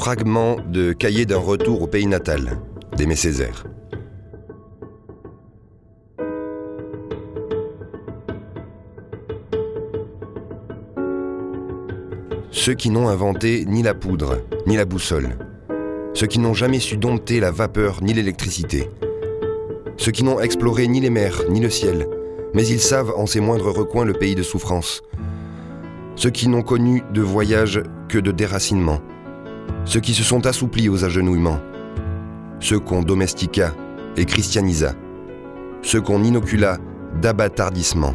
Fragment de Cahier d'un retour au pays natal d'Aimé Césaire. Ceux qui n'ont inventé ni la poudre, ni la boussole. Ceux qui n'ont jamais su dompter la vapeur ni l'électricité. Ceux qui n'ont exploré ni les mers, ni le ciel, mais ils savent en ses moindres recoins le pays de souffrance. Ceux qui n'ont connu de voyage que de déracinement. Ceux qui se sont assouplis aux agenouillements. Ceux qu'on domestica et christianisa. Ceux qu'on inocula d'abattardissement.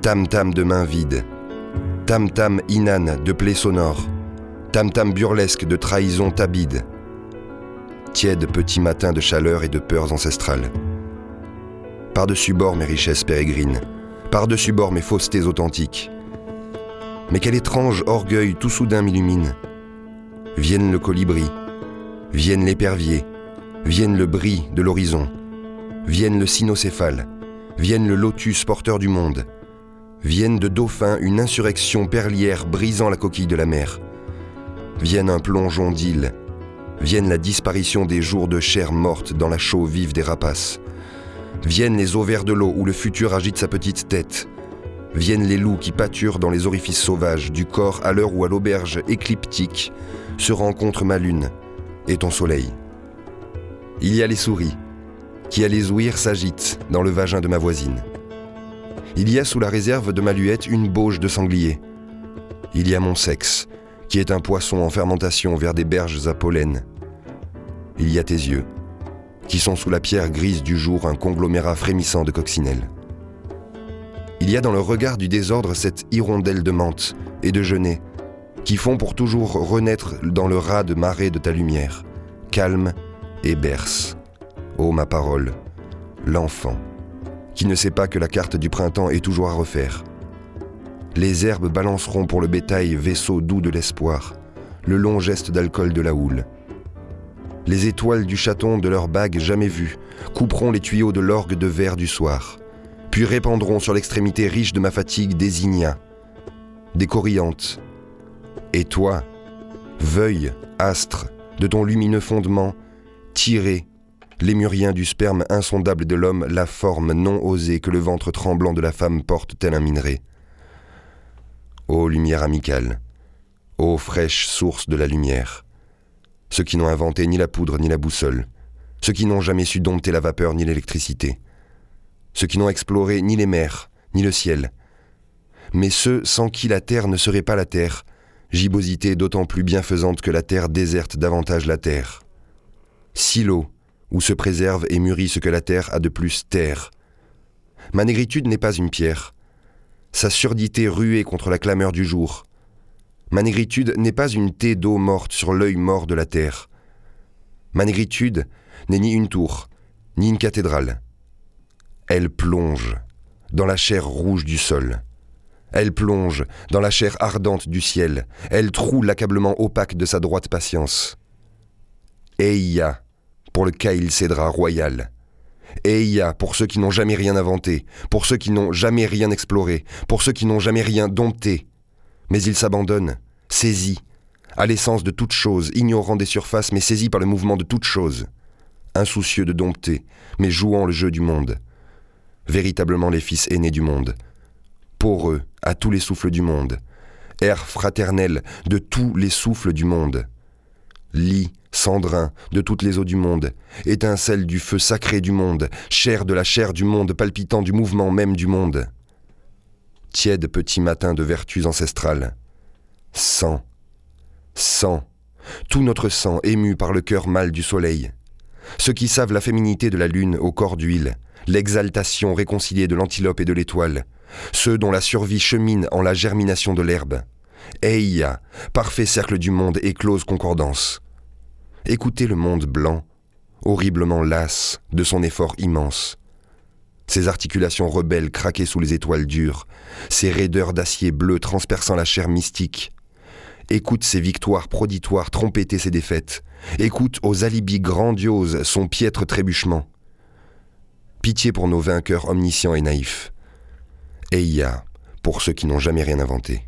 Tam-tam de mains vides. Tam-tam inane de plaies sonores. Tam-tam burlesque de trahison tabide. Tiède petit matin de chaleur et de peurs ancestrales. Par-dessus bord mes richesses pérégrines. Par-dessus bord mes faussetés authentiques. Mais quel étrange orgueil tout soudain m'illumine. Vienne le colibri, vienne l'épervier, vienne le bris de l'horizon, vienne le cynocéphale, vienne le lotus porteur du monde, vienne de dauphin une insurrection perlière brisant la coquille de la mer, vienne un plongeon d'île, vienne la disparition des jours de chair morte dans la chaux vive des rapaces, viennent les ovaires de l'eau où le futur agite sa petite tête, viennent les loups qui pâturent dans les orifices sauvages du corps à l'heure où à l'auberge écliptique se rencontre ma lune et ton soleil. Il y a les souris, qui à les ouïr s'agitent dans le vagin de ma voisine. Il y a sous la réserve de ma luette une bauge de sanglier. Il y a mon sexe, qui est un poisson en fermentation vers des berges à pollen. Il y a tes yeux, qui sont sous la pierre grise du jour un conglomérat frémissant de coccinelles. Il y a dans le regard du désordre cette hirondelle de menthe et de genêt qui font pour toujours renaître dans le ras de marée de ta lumière, calme et berce. Ô ma parole, l'enfant, qui ne sait pas que la carte du printemps est toujours à refaire. Les herbes balanceront pour le bétail vaisseau doux de l'espoir, le long geste d'alcool de la houle. Les étoiles du chaton de leur bague jamais vues couperont les tuyaux de l'orgue de verre du soir puis répandront sur l'extrémité riche de ma fatigue des ignas, des corillantes. Et toi, veuille, astre, de ton lumineux fondement, tirer, lémurien du sperme insondable de l'homme, la forme non osée que le ventre tremblant de la femme porte tel un minerai. Ô lumière amicale, ô fraîche source de la lumière, ceux qui n'ont inventé ni la poudre ni la boussole, ceux qui n'ont jamais su dompter la vapeur ni l'électricité, ceux qui n'ont exploré ni les mers, ni le ciel, mais ceux sans qui la terre ne serait pas la terre, gibbosité d'autant plus bienfaisante que la terre déserte davantage la terre. Silo, où se préserve et mûrit ce que la terre a de plus terre. Ma négritude n'est pas une pierre, sa surdité ruée contre la clameur du jour. Ma négritude n'est pas une thé d'eau morte sur l'œil mort de la terre. Ma négritude n'est ni une tour, ni une cathédrale. Elle plonge dans la chair rouge du sol. Elle plonge dans la chair ardente du ciel. Elle troue l'accablement opaque de sa droite patience. Eia pour le Kaïl Cédra royal. Eia pour ceux qui n'ont jamais rien inventé, pour ceux qui n'ont jamais rien exploré, pour ceux qui n'ont jamais rien dompté. Mais ils s'abandonnent, saisis, à l'essence de toute chose, ignorant des surfaces, mais saisis par le mouvement de toute chose. Insoucieux de dompter, mais jouant le jeu du monde véritablement les fils aînés du monde. Poreux à tous les souffles du monde, air fraternel de tous les souffles du monde. Lit cendrin de toutes les eaux du monde, étincelle du feu sacré du monde, chair de la chair du monde, palpitant du mouvement même du monde. Tiède petit matin de vertus ancestrales. Sang, sang, tout notre sang ému par le cœur mâle du soleil. Ceux qui savent la féminité de la lune au corps d'huile, l'exaltation réconciliée de l'antilope et de l'étoile, ceux dont la survie chemine en la germination de l'herbe. Eia, parfait cercle du monde et close concordance. Écoutez le monde blanc, horriblement las de son effort immense. Ses articulations rebelles craquées sous les étoiles dures, ses raideurs d'acier bleu transperçant la chair mystique. Écoute ses victoires proditoires trompéter ses défaites. Écoute aux alibis grandioses son piètre trébuchement. Pitié pour nos vainqueurs omniscients et naïfs. Et il y a pour ceux qui n'ont jamais rien inventé.